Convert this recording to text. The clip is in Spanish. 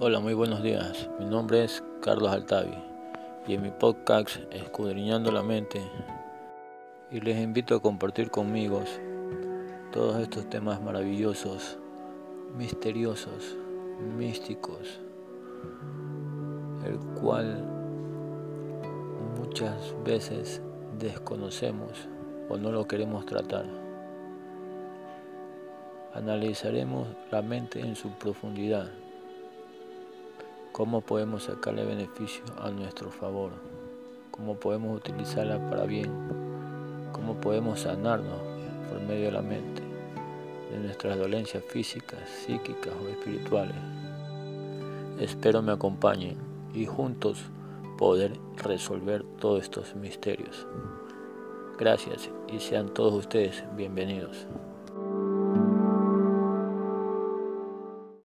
Hola, muy buenos días. Mi nombre es Carlos Altavi y en mi podcast Escudriñando la Mente y les invito a compartir conmigo todos estos temas maravillosos, misteriosos, místicos, el cual muchas veces desconocemos o no lo queremos tratar. Analizaremos la mente en su profundidad cómo podemos sacarle beneficio a nuestro favor, cómo podemos utilizarla para bien, cómo podemos sanarnos por medio de la mente, de nuestras dolencias físicas, psíquicas o espirituales. Espero me acompañen y juntos poder resolver todos estos misterios. Gracias y sean todos ustedes bienvenidos.